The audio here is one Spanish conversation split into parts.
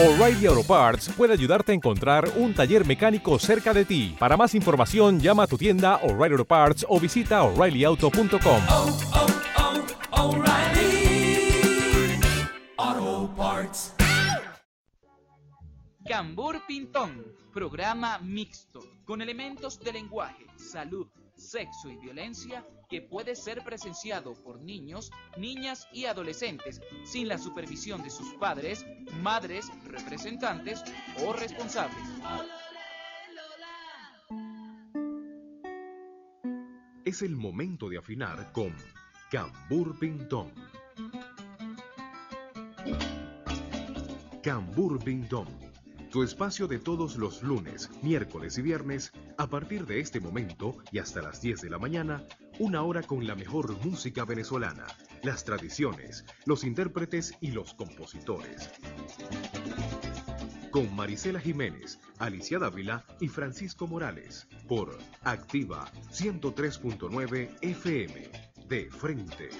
O'Reilly Auto Parts puede ayudarte a encontrar un taller mecánico cerca de ti. Para más información, llama a tu tienda O'Reilly Auto Parts o visita oreillyauto.com. oh, oh, O'Reilly Auto Parts. Cambur Pintón, programa mixto, con elementos de lenguaje, salud, sexo y violencia que puede ser presenciado por niños, niñas y adolescentes sin la supervisión de sus padres, madres, representantes o responsables. Es el momento de afinar con Cambur Pintón. Cambur Pintón, tu espacio de todos los lunes, miércoles y viernes, a partir de este momento y hasta las 10 de la mañana, una hora con la mejor música venezolana, las tradiciones, los intérpretes y los compositores. Con Marisela Jiménez, Alicia Dávila y Francisco Morales, por Activa 103.9 FM, de frente.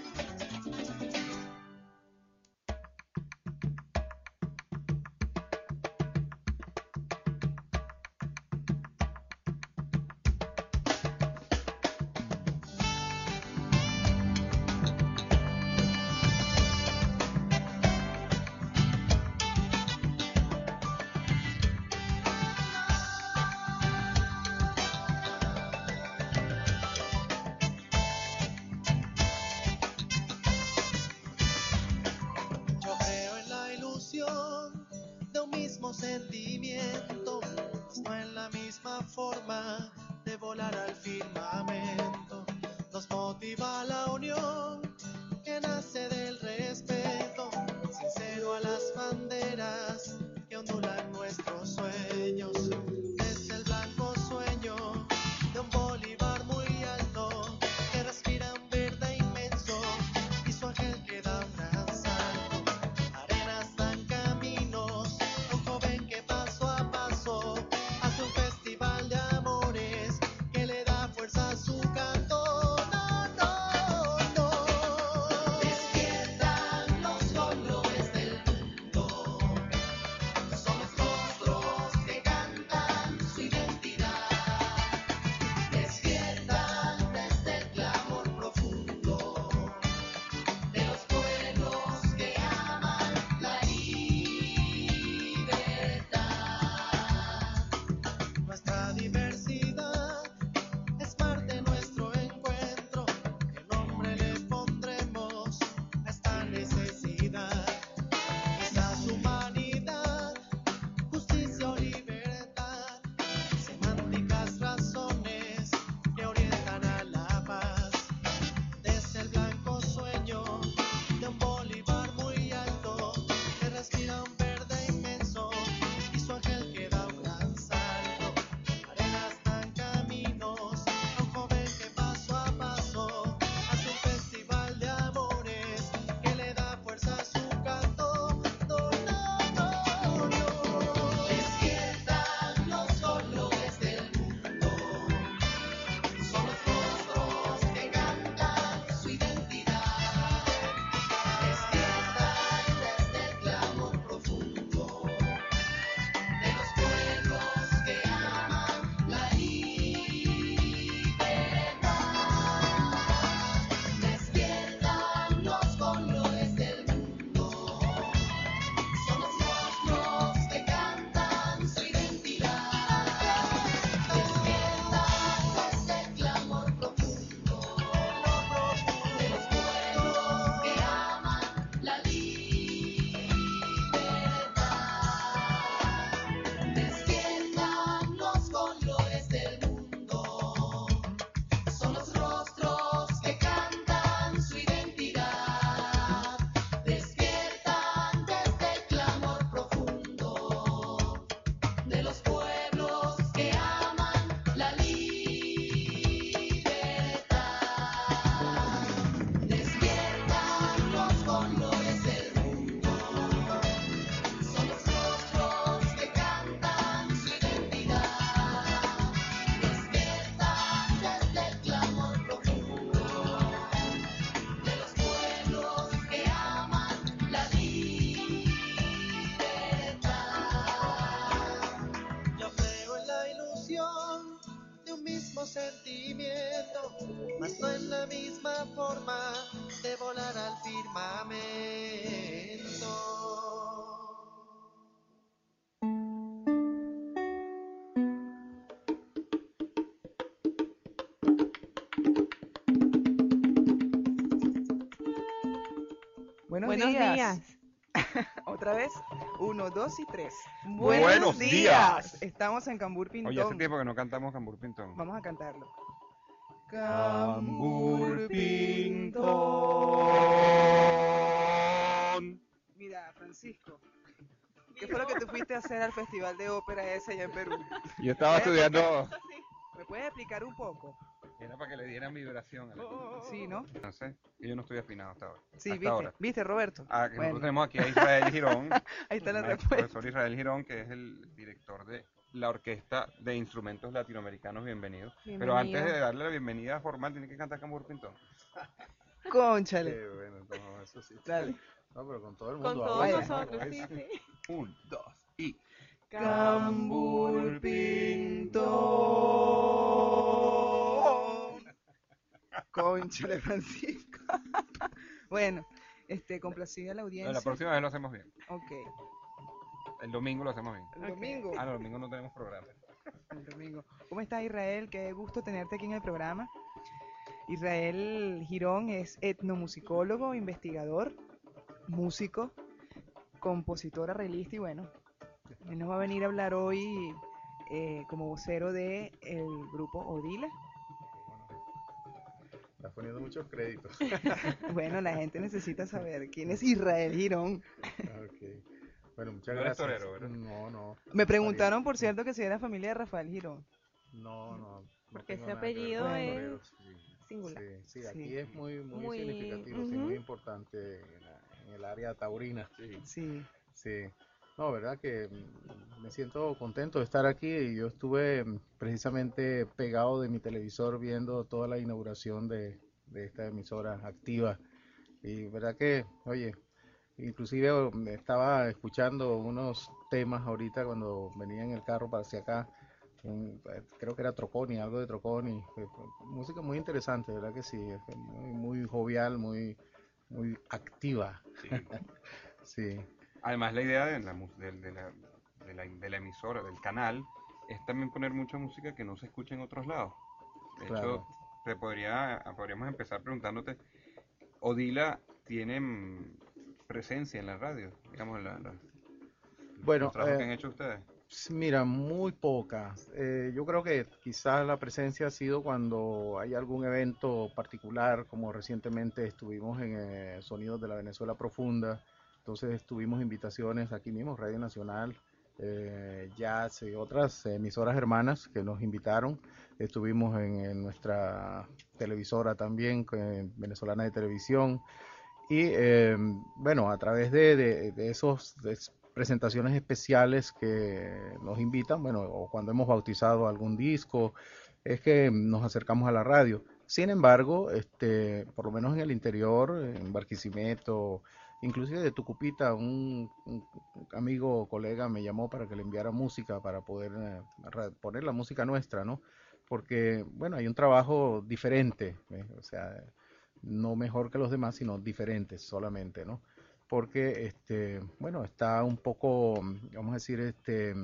Otra vez. Uno, dos y tres. Buenos días. Estamos en Cambur Pintón. Oye, hace tiempo que no cantamos Cambur Pintón. Vamos a cantarlo. Cambur Pintón. Mira, Francisco. ¿Qué fue lo que tú fuiste a hacer al festival de ópera ese allá en Perú? Yo estaba estudiando. ¿Me puedes explicar un poco? Para que le dieran vibración. a la cosa. Sí, ¿no? No sé, yo no estoy afinado hasta ahora. Sí, hasta viste. ahora. ¿Viste, Roberto? Ah, que Bueno. nosotros tenemos aquí a Israel Girón. Ahí está la el respuesta. profesor Israel Girón, que es el director de la Orquesta de Instrumentos Latinoamericanos. Bienvenido. Pero antes Bienvenido. de darle la bienvenida formal, tiene que cantar Cambur Pintón. Cónchale. Qué bueno, no, eso sí. Dale. No, pero con todo el Con mundo. todos ahora, nosotros, ¿no? sí, sí. Un, dos y. Cambur Pintón. Conchale, Francisco. bueno, este, complacida la audiencia. La próxima vez lo hacemos bien. Ok. El domingo lo hacemos bien. El domingo. Ah, no, el domingo no tenemos programa. El domingo. ¿Cómo estás, Israel? Qué gusto tenerte aquí en el programa. Israel Girón es etnomusicólogo, investigador, músico, compositor, arreglista y bueno, él nos va a venir a hablar hoy eh, como vocero del grupo Odila. Estás poniendo muchos créditos. Bueno, la gente necesita saber quién es Israel Girón. Ok. Bueno, muchas No gracias. torero, ¿verdad? No, no. Me preguntaron, por cierto, que si era familia de Rafael Girón. No, no. no Porque ese apellido es toreros, sí. singular. Sí, sí, Sí. aquí es muy, muy, Muy- significativo, sí, ujú. muy importante en, la- en el área taurina. Sí. Sí. No, verdad que mm, me siento contento de estar aquí y yo estuve mm, precisamente pegado de mi televisor viendo toda la inauguración de, de esta emisora activa. Y verdad que, oye, inclusive oh, estaba escuchando unos temas ahorita cuando venía en el carro para hacia acá, un- eh, creo que era Troconi, algo de Troconi, fue música muy interesante, verdad que sí, muy, muy jovial, muy, muy activa, sí. Además, la idea de la, mus- de, de la, de la- de la emisora, del canal, es también poner mucha música que no se escucha en otros lados. De Claro. hecho, te podría, podríamos empezar preguntándote, Odila tiene mm, presencia en la radio, digamos, en la, Bueno, los trabajos que eh, han hecho ustedes. Mira, muy pocas. Eh, yo creo que quizás la presencia ha sido cuando hay algún evento particular, como recientemente estuvimos en eh, Sonidos de la Venezuela Profunda, entonces tuvimos invitaciones aquí mismo, Radio Nacional, eh, Jazz y otras emisoras hermanas que nos invitaron. Estuvimos en, nuestra televisora también, venezolana de televisión. Y eh, bueno, a través de, de, esos presentaciones especiales que nos invitan, bueno, o cuando hemos bautizado algún disco, es que nos acercamos a la radio. Sin embargo, este, por lo menos en el interior, en Barquisimeto, inclusive de Tucupita, un, un amigo o colega me llamó para que le enviara música para poder eh, poner la música nuestra, ¿no? Porque, bueno, hay un trabajo diferente, ¿eh? o sea, no mejor que los demás, sino diferentes solamente, ¿no? Porque, este, bueno, está un poco, vamos a decir, este,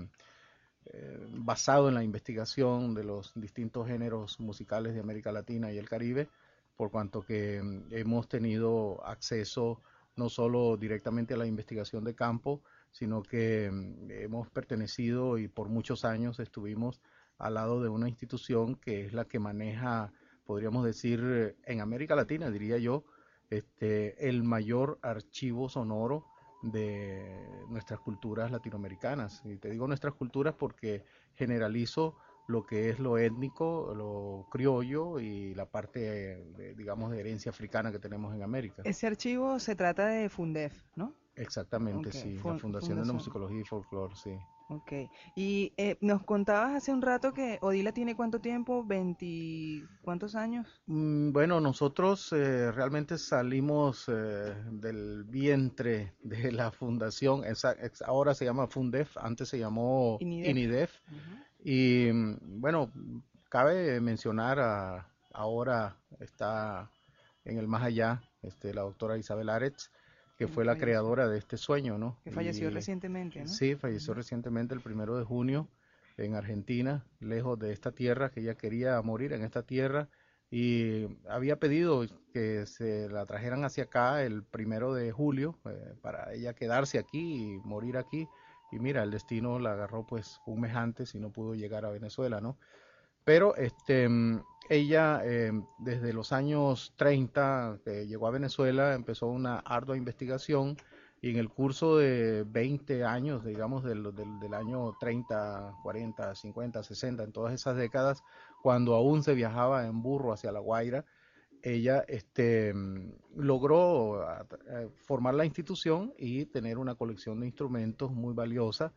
eh, basado en la investigación de los distintos géneros musicales de América Latina y el Caribe, por cuanto que mm, hemos tenido acceso no solo directamente a la investigación de campo, sino que mm, hemos pertenecido y por muchos años estuvimos al lado de una institución que es la que maneja, podríamos decir, en América Latina, diría yo, este, el mayor archivo sonoro de nuestras culturas latinoamericanas. Y te digo nuestras culturas porque generalizo lo que es lo étnico, lo criollo y la parte, de, digamos, de herencia africana que tenemos en América. Ese archivo se trata de Fundef, ¿no? Exactamente, sí, fun- la Fundación de fundación. Musicología y Folclore, sí. Ok. Y eh, nos contabas hace un rato que Odila tiene cuánto tiempo, 20, ¿cuántos años? Mm, Bueno, nosotros eh, realmente salimos eh, del vientre de la fundación, esa- ahora se llama Fundef, antes se llamó Inidef. Inidef, y mm, bueno, cabe mencionar a- ahora está en el más allá, este, la doctora Isabel Aretz, que Que fue la creadora de este sueño, ¿no? Que falleció Y- recientemente, ¿no? Sí, falleció recientemente el primero de junio en Argentina, lejos de esta tierra, que ella quería morir en esta tierra y había pedido que se la trajeran hacia acá el primero de julio eh, para ella quedarse aquí y morir aquí. Y mira, el destino la agarró pues un mes antes y no pudo llegar a Venezuela, ¿no? Pero este, mm, ella eh, desde los años 30 que llegó a Venezuela empezó una ardua investigación y en el curso de 20 años, digamos, del, año 30, 40, 50, 60, en todas esas décadas, cuando aún se viajaba en burro hacia La Guaira, ella este, mm, logró a- eh, formar la institución y tener una colección de instrumentos muy valiosa.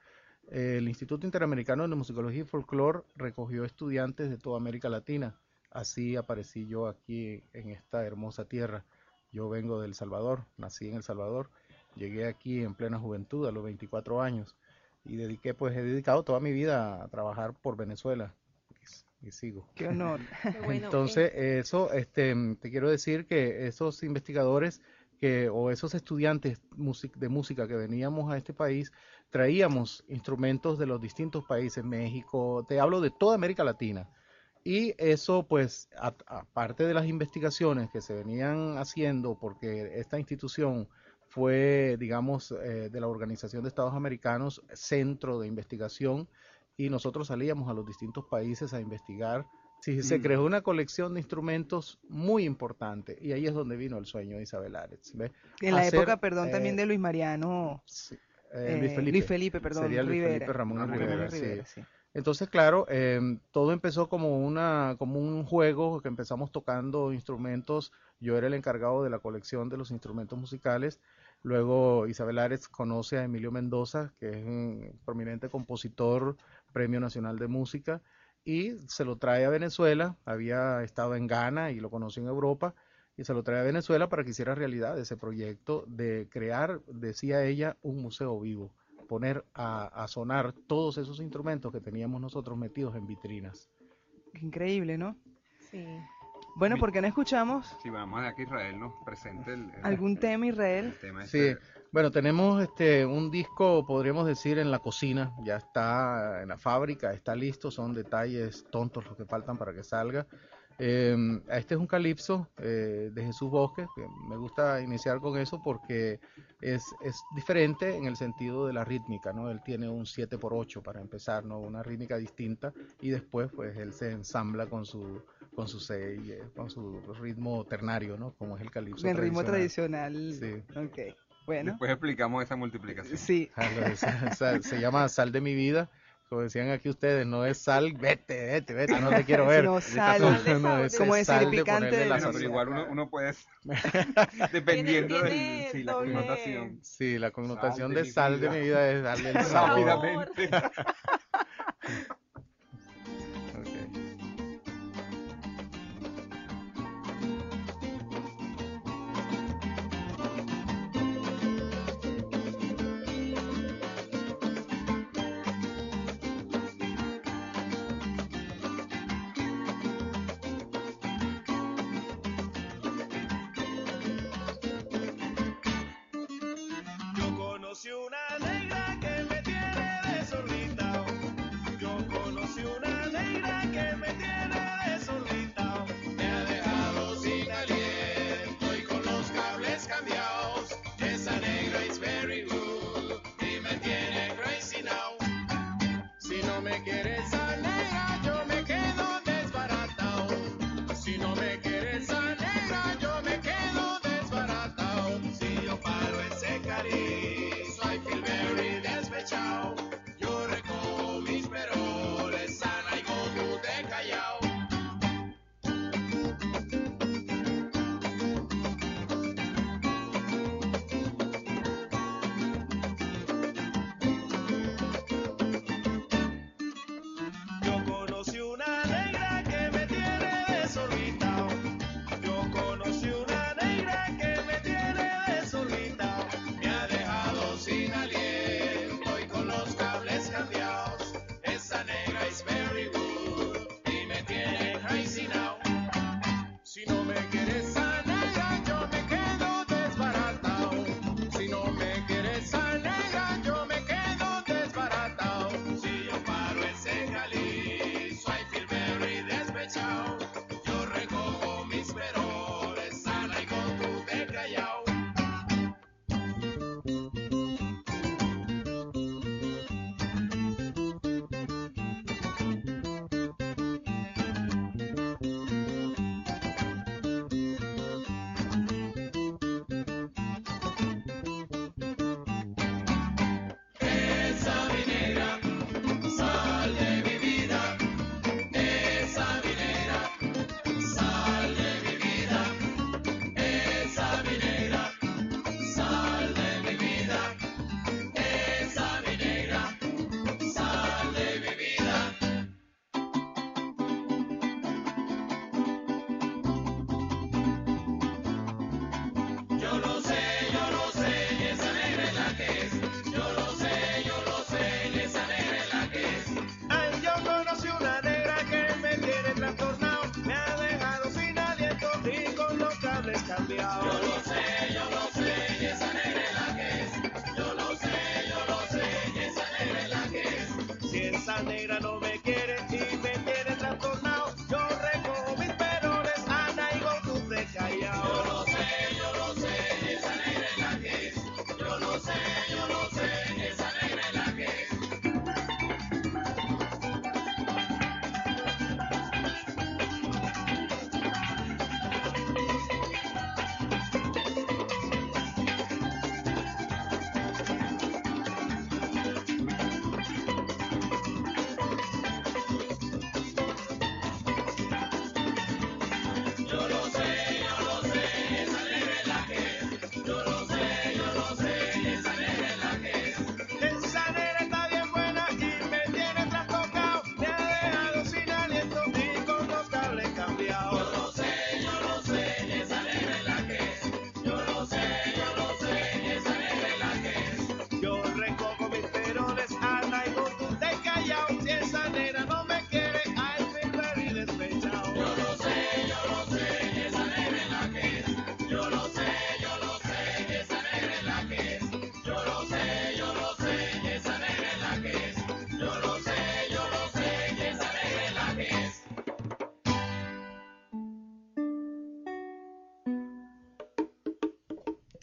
El Instituto Interamericano de Musicología y Folclore recogió estudiantes de toda América Latina. Así aparecí yo aquí en esta hermosa tierra. Yo vengo del Salvador, nací en El Salvador, llegué aquí en plena juventud a los 24 años y dediqué, pues he dedicado toda mi vida a trabajar por Venezuela y, sigo. Qué honor. Bueno, Entonces, eso, este, te quiero decir que esos investigadores que, o esos estudiantes music- de música que veníamos a este país, traíamos instrumentos de los distintos países, México, te hablo de toda América Latina. Y eso, pues, aparte de las investigaciones que se venían haciendo, porque esta institución fue, digamos, eh, de la Organización de Estados Americanos, centro de investigación, y nosotros salíamos a los distintos países a investigar. Sí, se Mm. creó una colección de instrumentos muy importante, y ahí es donde vino el sueño de Isabel Aretz. ¿ve? En la Hacer, época, perdón, eh, también de Luis Mariano sí, eh, Luis eh, Felipe. Luis Felipe, perdón, Sería Luis Rivera. Felipe Ramón Ramón Rivera, Rivera, sí. sí. Entonces, claro, em, todo empezó como una, como un juego que empezamos tocando instrumentos. Yo era el encargado de la colección de los instrumentos musicales. Luego Isabel Ares conoce a Emilio Mendoza, que es un prominente compositor, Premio Nacional de Música, y se lo trae a Venezuela. Había estado en Ghana y lo conoció en Europa, y se lo trae a Venezuela para que hiciera realidad ese proyecto de crear, decía ella, un museo vivo poner a, a sonar todos esos instrumentos que teníamos nosotros metidos en vitrinas. Increíble, ¿no? Sí. Bueno, Mi- ¿por qué no escuchamos Si vamos a que Israel nos presente el, el- algún tema, el Israel? tema Sí, este. Bueno, tenemos este un disco, podríamos decir, en la cocina, ya está en la fábrica, está listo, son detalles tontos los que faltan para que salga. Eh, este es un calipso eh, de Jesús Bosque, que me gusta iniciar con eso porque es, es diferente en el sentido de la rítmica, ¿no? Él tiene un 7 por 8 para empezar, ¿no? Una rítmica distinta y después pues él se ensambla con su con su seis, eh, con su ritmo ternario, ¿no? Como es el calipso El ritmo tradicional. Sí. Ok, bueno. Después explicamos esa multiplicación. Sí, Ah, de sal- sal- se llama Sal de mi vida. Como decían aquí ustedes, no es sal, vete, vete, vete, no te quiero ver. sino sal. No, no, ese Como es decir sal de picante ponerle del- la Bueno, pero igual uno, uno puede, dependiendo Tiene- de sí, la connotación. Sí, la connotación de de mi sal de mi vida es darle el sabor.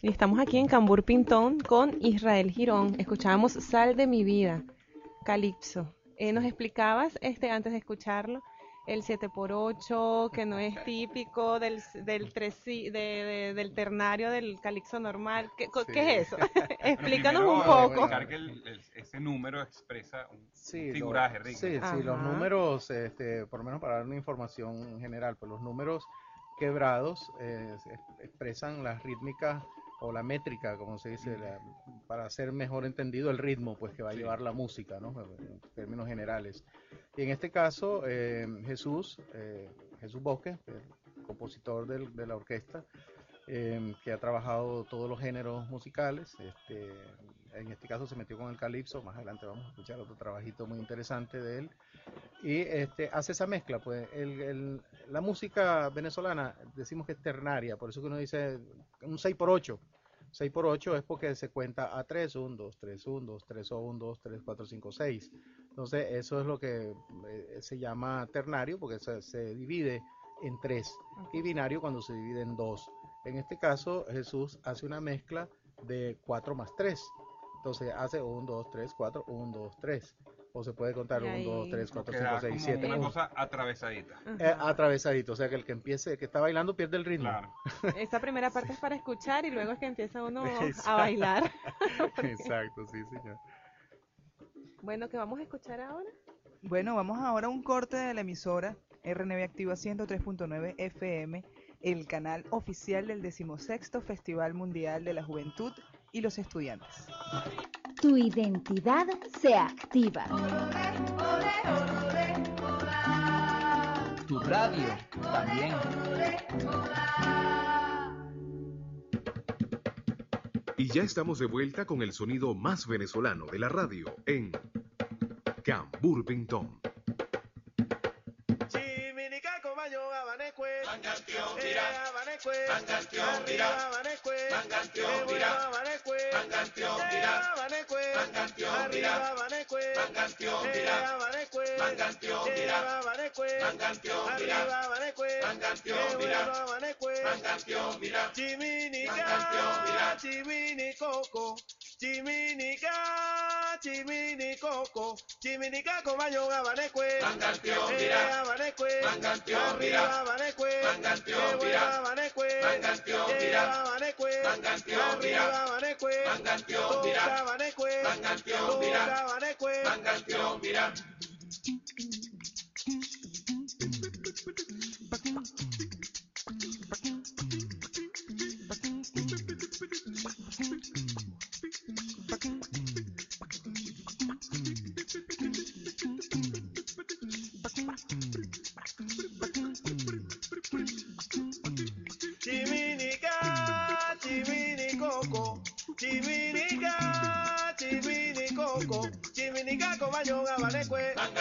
Estamos aquí en Cambur Pintón con Israel Girón. Escuchábamos Sal de mi vida, Calipso. Eh, nos explicabas este antes de escucharlo el 7x8, que no es típico del, del, de- de- del ternario del calixo normal. ¿Qué, co- ¿qué es eso? Explícanos Primero, un poco. que el- el- ese número expresa un Sí, figuraje. Sí, sí, los números, este, por lo menos para dar una información general, pues los números quebrados eh, expresan las rítmicas o la métrica, como se dice, la- para hacer mejor entendido el ritmo, pues que va a Sí. llevar la música, ¿no? En términos generales. Y en este caso, eh, Jesús, eh, Jesús Bosque, el compositor del- de la orquesta, eh, que ha trabajado todos los géneros musicales. Este, en este caso se metió con el calipso, más adelante vamos a escuchar otro trabajito muy interesante de él. Y este, hace esa mezcla, pues el- el- la música venezolana decimos que es ternaria, por eso que uno dice un 6x8. 6x8 es porque se cuenta a 3, 1, 2, 3, 1, 2, 3, 1, 2, 3, 4, 5, 6. Entonces eso es lo que eh, se llama ternario porque se, se divide en 3 y binario cuando se divide en 2. En este caso Jesús hace una mezcla de 4 más 3. Entonces hace 1, 2, 3, 4, 1, 2, 3. O se puede contar Y 1, 2, ahí- 3, 4, Queda 5, 6, como 7. una cosa atravesadita. Eh, Ajá. atravesadito, o sea que el que empiece, que está bailando pierde el ritmo. Claro. Esa primera parte es para escuchar y luego es que empieza uno Exacto. a bailar. Exacto, sí, señor. Bueno, ¿qué vamos a escuchar ahora? Bueno, vamos ahora a un corte de la emisora RNB Activa 103.9 FM, el canal oficial del decimosexto Festival Mundial de la Juventud y los Estudiantes. Tu identidad se activa. Tu radio también. Y ya estamos de vuelta con el sonido más venezolano de la radio en Cambur Arriba abanecue. Eh, bueno, abanecue. Eh, abanecue. Arriba abanecue. Eh, abanecue. Eh, abanecue. Arriba abanecue. Eh, bueno, abanecue. Chiminica, chiminicoco. Chiminica, chiminicoco. Chiminica comayo abanecue. Eh, abanecue. Arriba abanecue. Eh, bueno, abanecue.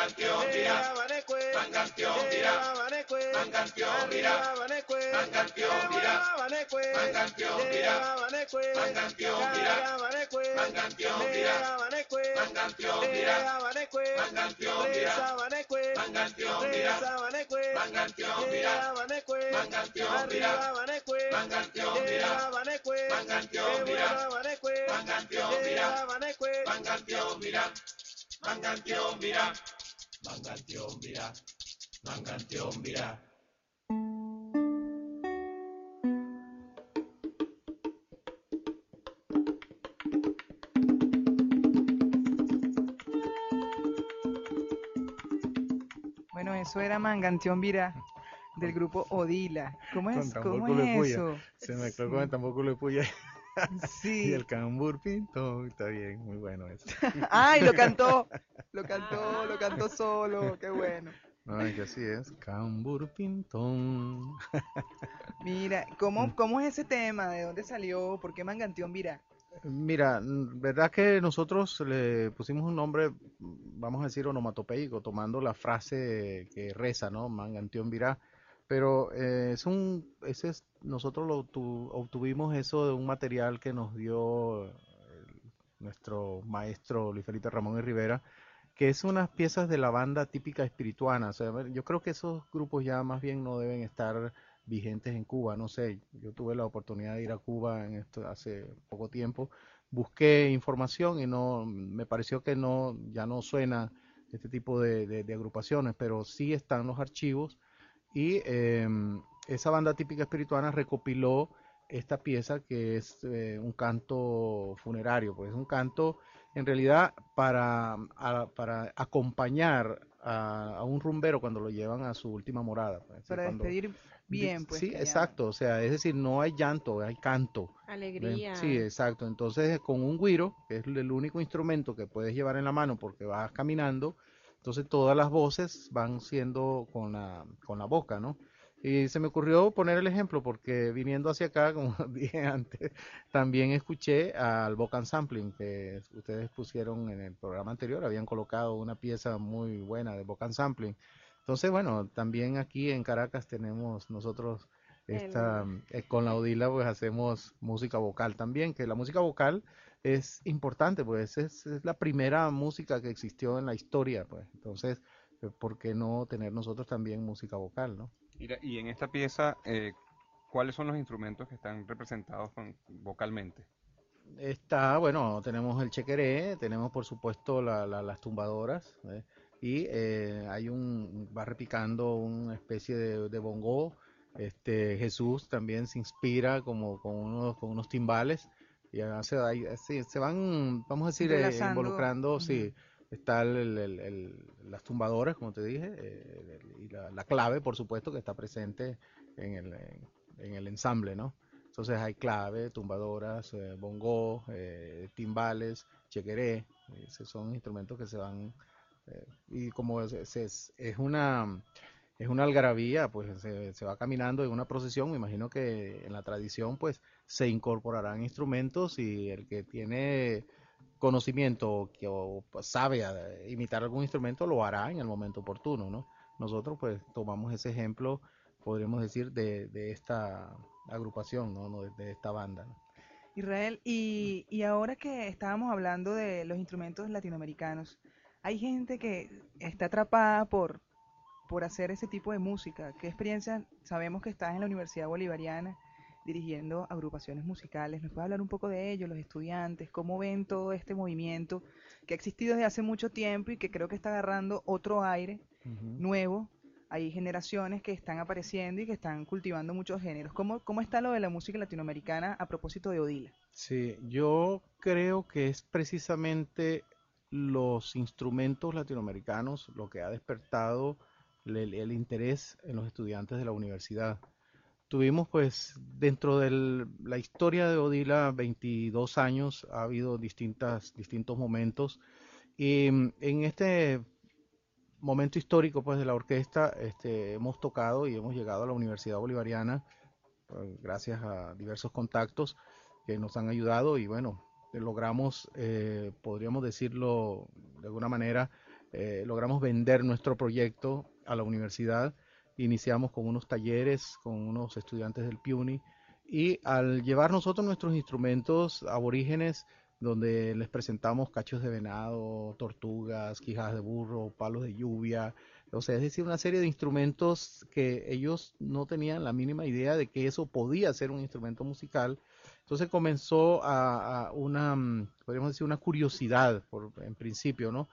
Eh, eh, eh, eh, eh, eh, eh, eh, eh, bueno, abanecue, eh, abanecue, Bueno, eso era Manganteón Virá del grupo Odila. ¿Cómo es, cómo es eso? Se mezcló con el tambor de puya Sí. y el cambur. Está bien, muy bueno eso. ¡Ay, lo cantó! Lo cantó, lo cantó solo. ¡Qué bueno! No, es que así es. Cambur pintón. Mira, Mm. ¿cómo, ¿cómo es ese tema? ¿De dónde salió? ¿Por qué Manganteón Virá? Mira, verdad que nosotros le pusimos un nombre, vamos a decir, onomatopeico, tomando la frase que reza, ¿no? Mangantión virá. Pero eh, es un, ese es, nosotros lo obtu- obtuvimos eso de un material que nos dio el- nuestro maestro Luis Felipe Ramón y Rivera, que es unas piezas de la banda típica espirituana. Yo creo que esos grupos ya más bien no deben estar vigentes en Cuba. No sé, yo tuve la oportunidad de ir a Cuba en esto hace poco tiempo. Busqué información y no me pareció que no ya no suena este tipo de agrupaciones, pero sí están los archivos y em, esa banda típica espirituana recopiló esta pieza que es eh, un canto funerario, pues es un canto en realidad para, a- para acompañar a, a un rumbero cuando lo llevan a su última morada. pues, Para cuando- despedir di- bien, pues. Sí, exacto, o sea, es decir, no hay llanto, hay canto. ¿ven? Alegría. Sí, exacto. Entonces, con un güiro, que es el único instrumento que puedes llevar en la mano porque vas caminando, entonces todas las voces van siendo con la, con la boca, ¿no? Y se me ocurrió poner el ejemplo porque viniendo hacia acá, como dije antes, también escuché al Vocan Sampling que ustedes pusieron en el programa anterior, habían colocado una pieza muy buena de Vocan Sampling. Entonces, bueno, también aquí en Caracas tenemos nosotros esta, eh, con la Odila pues hacemos música vocal también, que la música vocal es importante, pues es, es la primera música que existió en la historia, pues. Entonces, eh, ¿por qué no tener nosotros también música vocal, no? Mira, y en esta pieza, eh, ¿cuáles son los instrumentos que están representados con- vocalmente? Está, bueno, tenemos el chequeré, tenemos por supuesto la- la- las tumbadoras, ¿eh? y eh, hay un, va repicando una especie de, de bongo, este, Jesús también se inspira como con unos, con unos timbales, y así, se van, vamos a decir, eh, involucrando, sí, está el- el- el- las tumbadoras, como te dije, eh, y la, la clave, por supuesto, que está presente en el, en- en ensamble, ¿no? Entonces hay clave, tumbadoras, eh, bongo, eh, timbales, chequeré, esos son instrumentos que se van eh, y como es- es- es una es una algarabía, pues se, se va caminando en una procesión, me imagino que en la tradición pues se incorporarán instrumentos y el que tiene conocimiento que o, pues, sabe eh, imitar algún instrumento lo hará en el momento oportuno, ¿no? Nosotros pues tomamos ese ejemplo, podríamos decir, de, esta agrupación, ¿no? De, de esta banda. Israel, y, y ahora que estábamos hablando de los instrumentos latinoamericanos, hay gente que está atrapada por, por hacer ese tipo de música. ¿Qué experiencia? Sabemos que estás en la Universidad Bolivariana dirigiendo agrupaciones musicales. ¿Nos puedes hablar un poco de ello, los estudiantes? ¿Cómo ven todo este movimiento que ha existido desde hace mucho tiempo y que creo que está agarrando otro aire nuevo? Hay generaciones que están apareciendo y que están cultivando muchos géneros. ¿Cómo, cómo está lo de la música latinoamericana a propósito de Odila? Sí, yo creo que es precisamente los instrumentos latinoamericanos lo que ha despertado el, el interés en los estudiantes de la universidad. Tuvimos pues dentro de la historia de Odila 22 años, ha habido distintas, distintos momentos y mm, en este momento histórico pues de la orquesta este, hemos tocado y hemos llegado a la Universidad Bolivariana pues, gracias a diversos contactos que nos han ayudado y bueno, logramos, eh, podríamos decirlo de alguna manera, eh, logramos vender nuestro proyecto a la universidad. Iniciamos con unos talleres con unos estudiantes del PIUNI y al llevar nosotros nuestros instrumentos aborígenes, donde les presentamos cachos de venado, tortugas, quijas de burro, palos de lluvia, o sea, es decir, una serie de instrumentos que ellos no tenían la mínima idea de que eso podía ser un instrumento musical. Entonces comenzó a, a una, mm, podríamos decir, una curiosidad por, en principio, ¿no?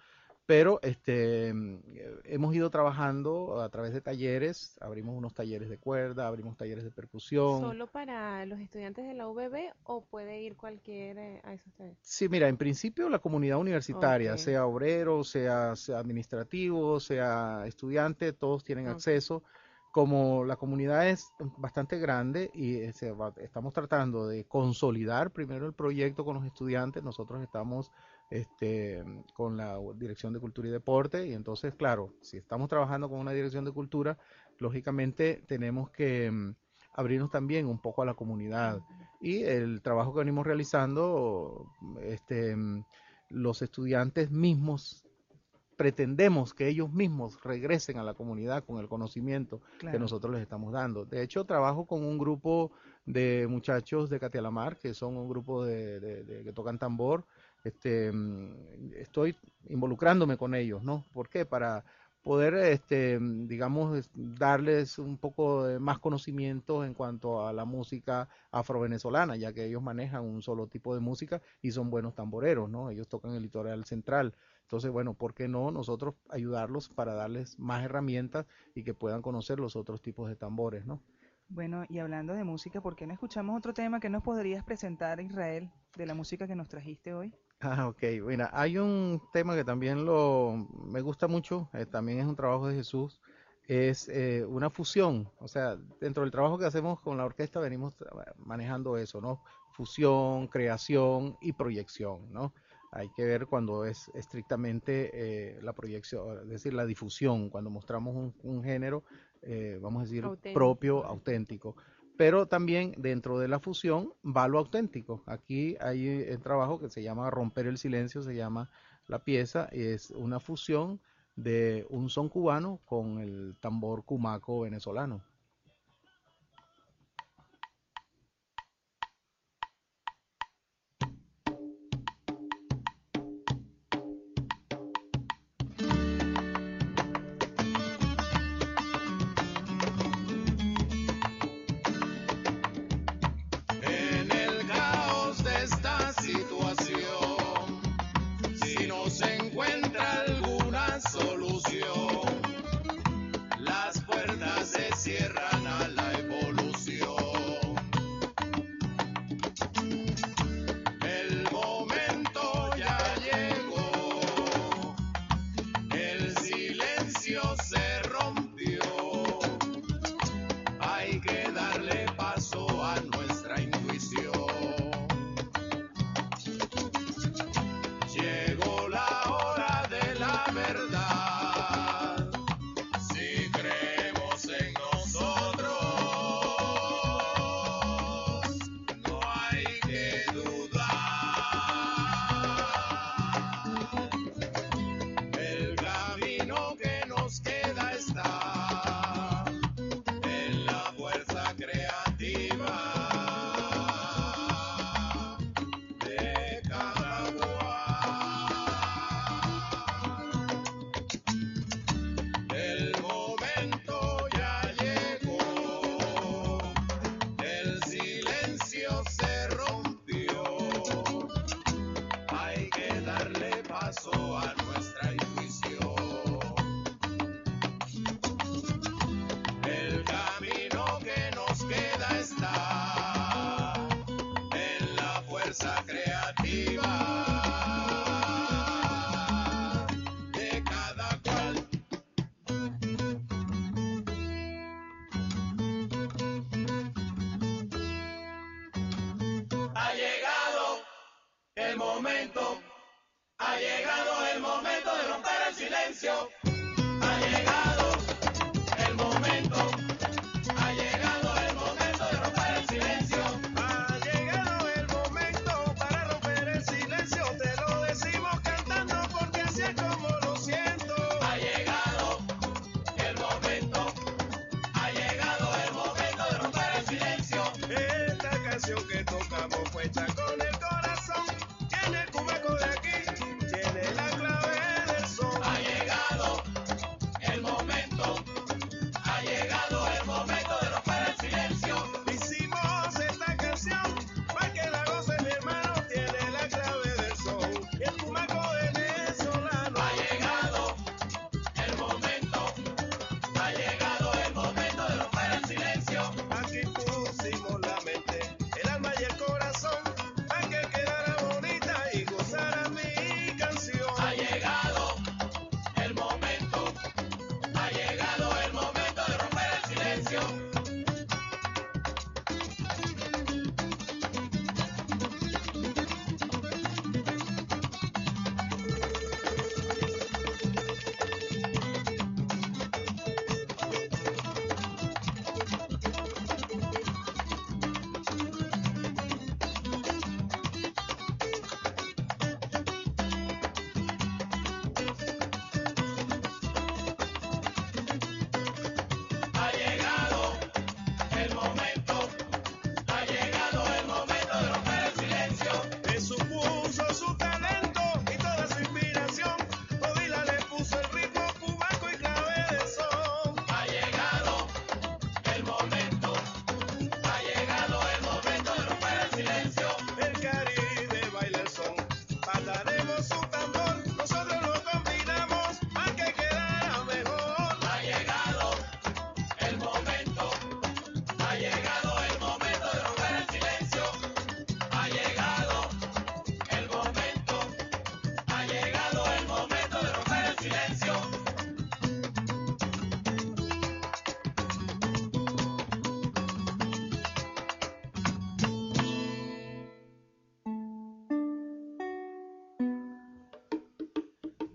Pero este, mm, eh, hemos ido trabajando a través de talleres, abrimos unos talleres de cuerda, abrimos talleres de percusión. ¿Solo para los estudiantes de la UBB o puede ir cualquiera a esos talleres? Sí, mira, en principio la comunidad universitaria, sea obrero, sea, sea administrativo, sea estudiante, todos tienen acceso. Como la comunidad es bastante grande y eh, se va- estamos tratando de consolidar primero el proyecto con los estudiantes, nosotros estamos este, con la Dirección de Cultura y Deporte y entonces, claro, si estamos trabajando con una Dirección de Cultura, lógicamente tenemos que mm, abrirnos también un poco a la comunidad y el trabajo que venimos realizando, este, mm, los estudiantes mismos pretendemos que ellos mismos regresen a la comunidad con el conocimiento que nosotros les estamos dando. De hecho, trabajo con un grupo de muchachos de Catialamar, que son un grupo de, de- de- que tocan tambor. Este, mm, estoy involucrándome con ellos, ¿no? ¿Por qué? Para, poder, este, digamos, es- darles un poco de más conocimiento en cuanto a la música afrovenezolana, ya que ellos manejan un solo tipo de música y son buenos tamboreros, ¿no? Ellos tocan el litoral central. Entonces, bueno, ¿por qué no nosotros ayudarlos para darles más herramientas y que puedan conocer los otros tipos de tambores, ¿no? Bueno, y hablando de música, ¿por qué no escuchamos otro tema que nos podrías presentar, Israel, de la música que nos trajiste hoy? Ah, ok. Bueno, hay un tema que también lo me gusta mucho, eh, también es un trabajo de Jesús, es eh, una fusión. O sea, dentro del trabajo que hacemos con la orquesta venimos manejando eso, ¿no? Fusión, creación y proyección, ¿no? Hay que ver cuando es estrictamente eh, la proyección, es decir, la difusión, cuando mostramos un, un género, eh, vamos a decir, Auténtico. propio, auténtico. Pero también dentro de la fusión va lo auténtico. Aquí hay un trabajo que se llama Romper el Silencio, se llama la pieza, y es una fusión de un son cubano con el tambor cumaco venezolano.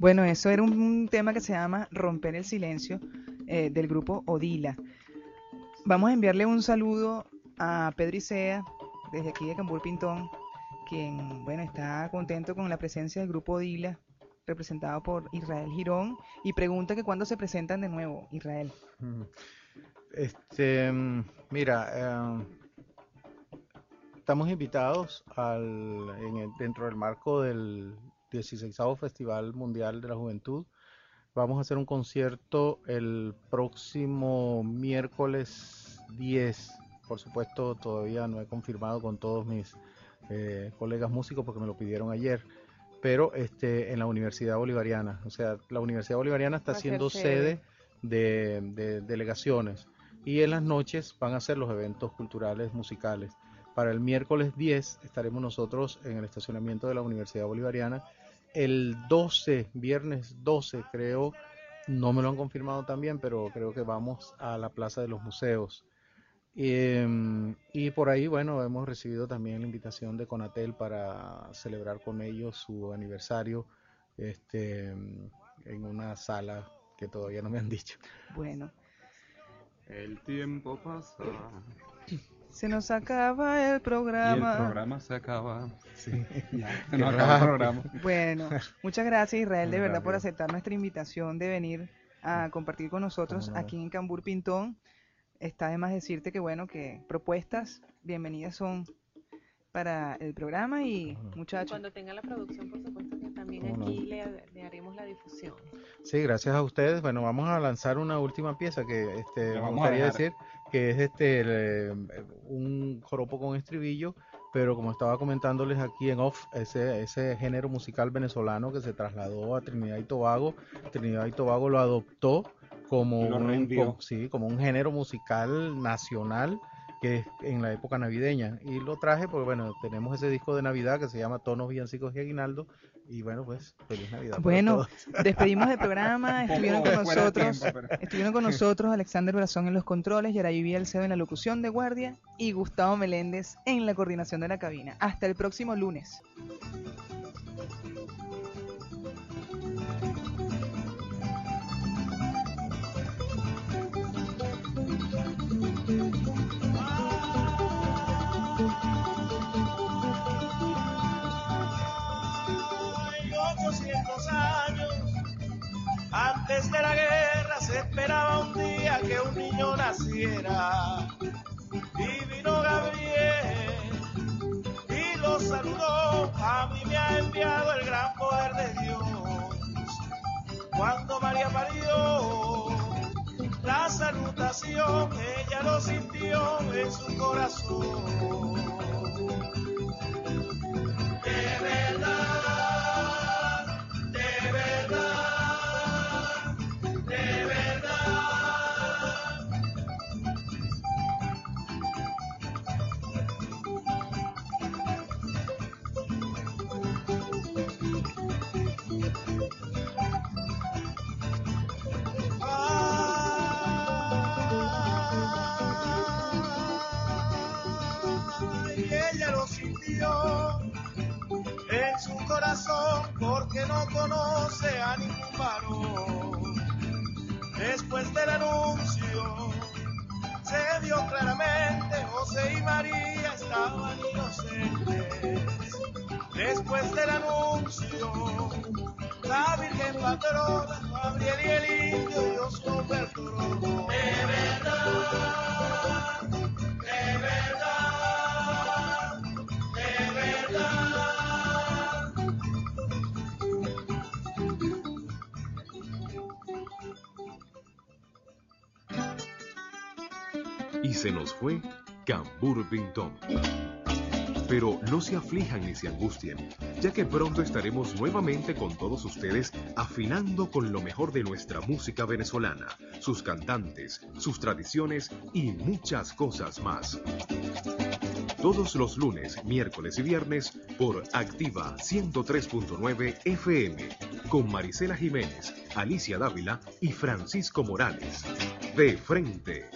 Bueno, eso era un, tema que se llama Romper el Silencio eh, del grupo Odila. Vamos a enviarle un saludo a Pedro Isea desde aquí de Cambur Pintón, quien, bueno, está contento con la presencia del grupo Odila representado por Israel Girón y pregunta que cuándo se presentan de nuevo, Israel. Mm. Este, mira, eh, estamos invitados al, en el- dentro del marco del 16 Festival Mundial de la Juventud. Vamos a hacer un concierto el próximo miércoles 10. Por supuesto, todavía no he confirmado con todos mis eh, colegas músicos porque me lo pidieron ayer. Pero este, en la Universidad Bolivariana. O sea, la Universidad Bolivariana está siendo sede. sede de, de delegaciones y en las noches van a ser los eventos culturales musicales. Para el miércoles 10 estaremos nosotros en el estacionamiento de la Universidad Bolivariana. El 12, viernes 12 creo, no me lo han confirmado también, pero creo que vamos a la Plaza de los Museos. Em, y por ahí, bueno, hemos recibido también la invitación de Conatel para celebrar con ellos su aniversario este, en una sala que todavía no me han dicho. Bueno, El tiempo pasa se nos acaba el y el programa. programa se acaba. Sí. Ya, se nos acaba el programa. Bueno, muchas gracias Israel de verdad por aceptar nuestra invitación de venir a compartir con nosotros aquí en Cambur Pintón. Está de más decirte que bueno, que propuestas bienvenidas son para el programa y muchachos, Cuando tenga la producción, por supuesto que también ¿Cómo no? aquí le, le haremos la difusión. Sí, gracias a ustedes. Bueno, vamos a lanzar una última pieza que este, me gustaría decir que es este el, eh, un joropo con estribillo, pero como estaba comentándoles aquí en off, ese, ese género musical venezolano que se trasladó a Trinidad y Tobago, Trinidad y Tobago lo adoptó como un, como- sí, como un género musical nacional que es en la época navideña. Y lo traje porque bueno tenemos ese disco de navidad que se llama Tonos Villancicos y Aguinaldo y bueno pues feliz navidad para Bueno, todos. despedimos del programa, estuvieron con nosotros, tiempo, pero- estuvieron con nosotros Alexander Brazón en los controles, Yarayi Bielcedo en la locución de guardia y Gustavo Meléndez en la coordinación de la cabina. Hasta el próximo lunes. Corazón porque no conoce a ningún varón. Después del anuncio se vio claramente José y María estaban inocentes. Después del anuncio la Virgen patrona, Gabriel y el indio Dios convertiró. De verdad, se nos fue Cambur Pintón. Pero no se aflijan ni se angustien, ya que pronto estaremos nuevamente con todos ustedes afinando con lo mejor de nuestra música venezolana, sus cantantes, sus tradiciones y muchas cosas más. Todos los lunes, miércoles y viernes por Activa 103.9 FM con Marisela Jiménez, Alicia Dávila y Francisco Morales. De frente.